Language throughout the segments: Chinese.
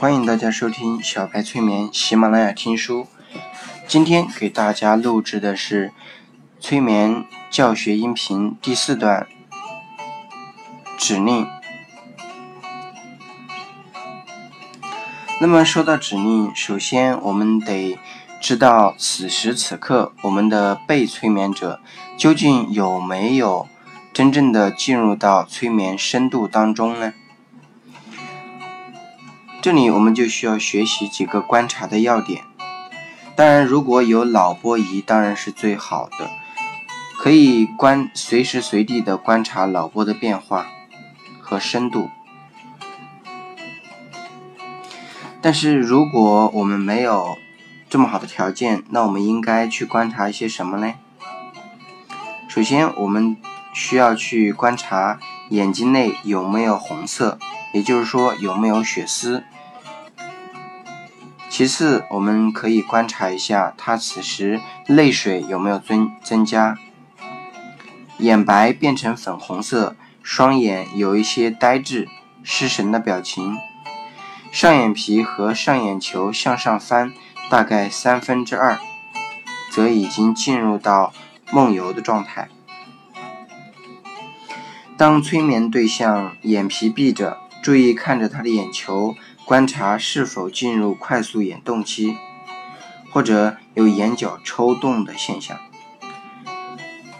欢迎大家收听小白催眠喜马拉雅听书。今天给大家录制的是催眠教学音频第四段指令。那么说到指令，首先我们得知道此时此刻我们的被催眠者究竟有没有真正的进入到催眠深度当中呢？这里我们就需要学习几个观察的要点。当然，如果有脑波仪，当然是最好的，可以观随时随地的观察脑波的变化和深度。但是，如果我们没有这么好的条件，那我们应该去观察一些什么呢？首先，我们需要去观察眼睛内有没有红色。也就是说，有没有血丝？其次，我们可以观察一下他此时泪水有没有增增加，眼白变成粉红色，双眼有一些呆滞、失神的表情，上眼皮和上眼球向上翻大概三分之二，则已经进入到梦游的状态。当催眠对象眼皮闭着。注意看着他的眼球，观察是否进入快速眼动期，或者有眼角抽动的现象。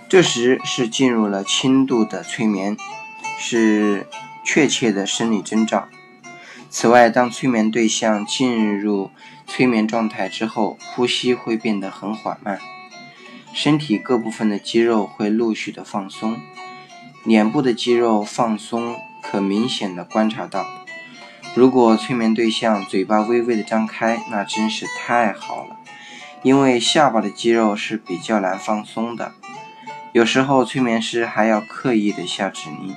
这时是进入了轻度的催眠，是确切的生理征兆。此外，当催眠对象进入催眠状态之后，呼吸会变得很缓慢，身体各部分的肌肉会陆续的放松，脸部的肌肉放松。可明显的观察到，如果催眠对象嘴巴微微的张开，那真是太好了，因为下巴的肌肉是比较难放松的。有时候催眠师还要刻意的下指令，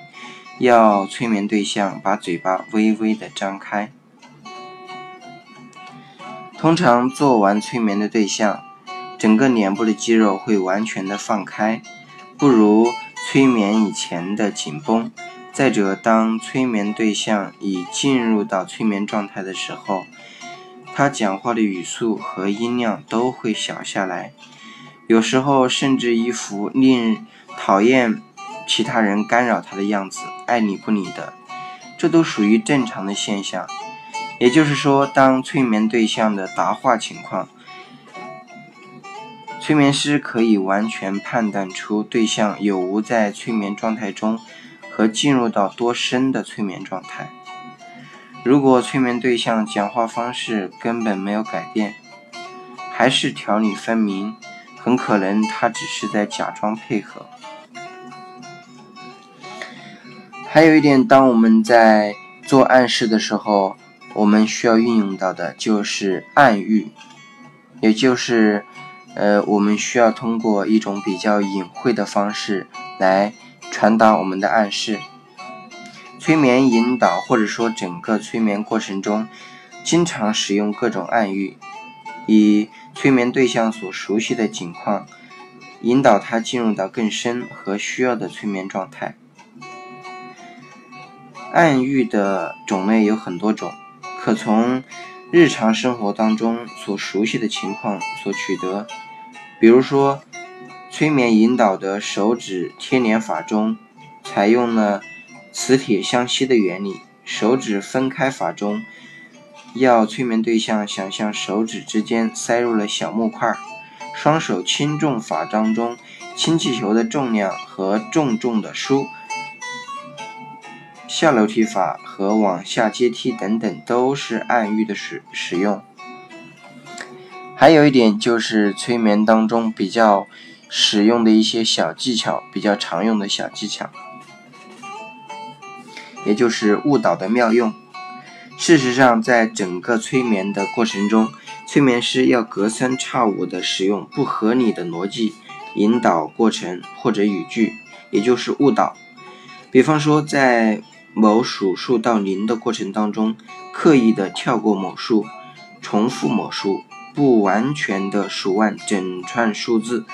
要催眠对象把嘴巴微微的张开。通常做完催眠的对象，整个脸部的肌肉会完全的放开，不如催眠以前的紧绷。再者，当催眠对象已进入到催眠状态的时候，他讲话的语速和音量都会小下来，有时候甚至一副令讨厌其他人干扰他的样子，爱理不理的，这都属于正常的现象。也就是说，当催眠对象的答话情况，催眠师可以完全判断出对象有无在催眠状态中。和进入到多深的催眠状态。如果催眠对象讲话方式根本没有改变，还是条理分明，很可能他只是在假装配合。还有一点，当我们在做暗示的时候，我们需要运用到的就是暗喻，也就是，呃，我们需要通过一种比较隐晦的方式来。传达我们的暗示，催眠引导或者说整个催眠过程中，经常使用各种暗喻，以催眠对象所熟悉的情况，引导他进入到更深和需要的催眠状态。暗喻的种类有很多种，可从日常生活当中所熟悉的情况所取得，比如说。催眠引导的手指贴连法中，采用了磁铁相吸的原理；手指分开法中，要催眠对象想象手指之间塞入了小木块；双手轻重法当中，氢气球的重量和重重的书；下楼梯法和往下阶梯等等，都是暗喻的使使用。还有一点就是催眠当中比较。使用的一些小技巧，比较常用的小技巧，也就是误导的妙用。事实上，在整个催眠的过程中，催眠师要隔三差五的使用不合理的逻辑引导过程或者语句，也就是误导。比方说，在某数数到零的过程当中，刻意的跳过某数，重复某数，不完全的数完整串数字。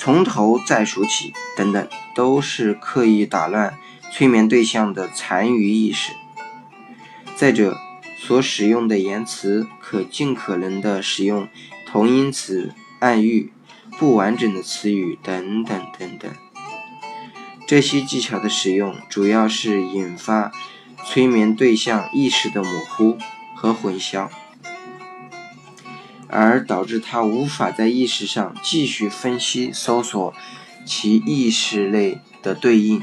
从头再数起，等等，都是刻意打乱催眠对象的残余意识。再者，所使用的言辞可尽可能的使用同音词、暗喻、不完整的词语等等等等。这些技巧的使用，主要是引发催眠对象意识的模糊和混淆，而导致他无法在意识上继续分析、搜索其意识类的对应。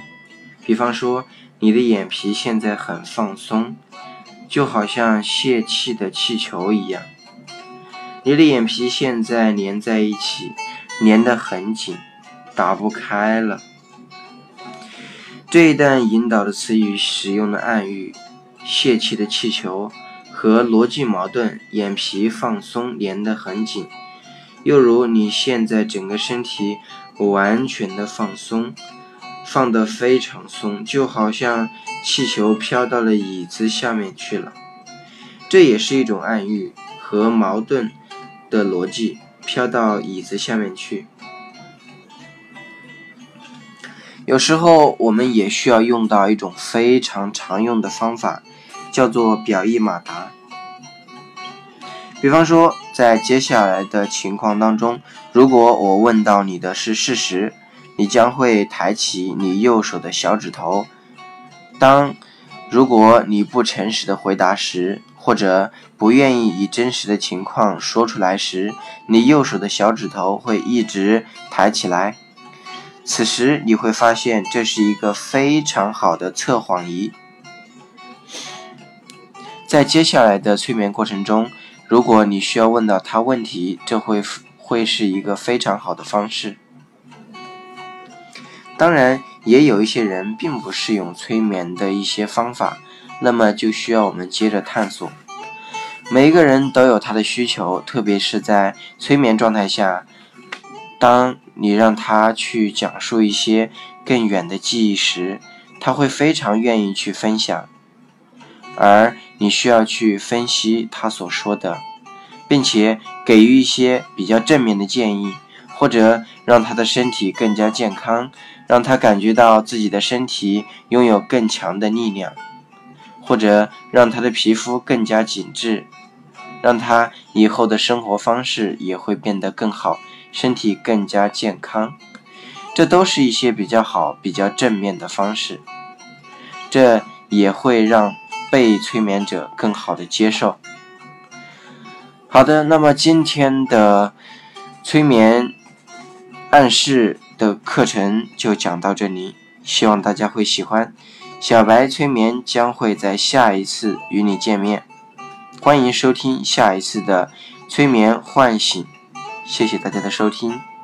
比方说，你的眼皮现在很放松。就好像泄气的气球一样，你的眼皮现在粘在一起，粘得很紧，打不开了。这一段引导的词语使用的暗喻“泄气的气球”和逻辑矛盾“眼皮放松，连得很紧”，又如你现在整个身体完全的放松。放得非常松，就好像气球飘到了椅子下面去了。这也是一种暗喻和矛盾的逻辑，飘到椅子下面去。有时候我们也需要用到一种非常常用的方法，叫做表意马达。比方说，在接下来的情况当中，如果我问到你的是事实。你将会抬起你右手的小指头。当如果你不诚实的回答时，或者不愿意以真实的情况说出来时，你右手的小指头会一直抬起来。此时你会发现这是一个非常好的测谎仪。在接下来的催眠过程中，如果你需要问到他问题，这会会是一个非常好的方式。当然，也有一些人并不适用催眠的一些方法，那么就需要我们接着探索。每一个人都有他的需求，特别是在催眠状态下，当你让他去讲述一些更远的记忆时，他会非常愿意去分享，而你需要去分析他所说的，并且给予一些比较正面的建议。或者让他的身体更加健康，让他感觉到自己的身体拥有更强的力量，或者让他的皮肤更加紧致，让他以后的生活方式也会变得更好，身体更加健康。这都是一些比较好、比较正面的方式，这也会让被催眠者更好的接受。好的，那么今天的催眠。暗示的课程就讲到这里，希望大家会喜欢。小白催眠将会在下一次与你见面，欢迎收听下一次的催眠唤醒。谢谢大家的收听。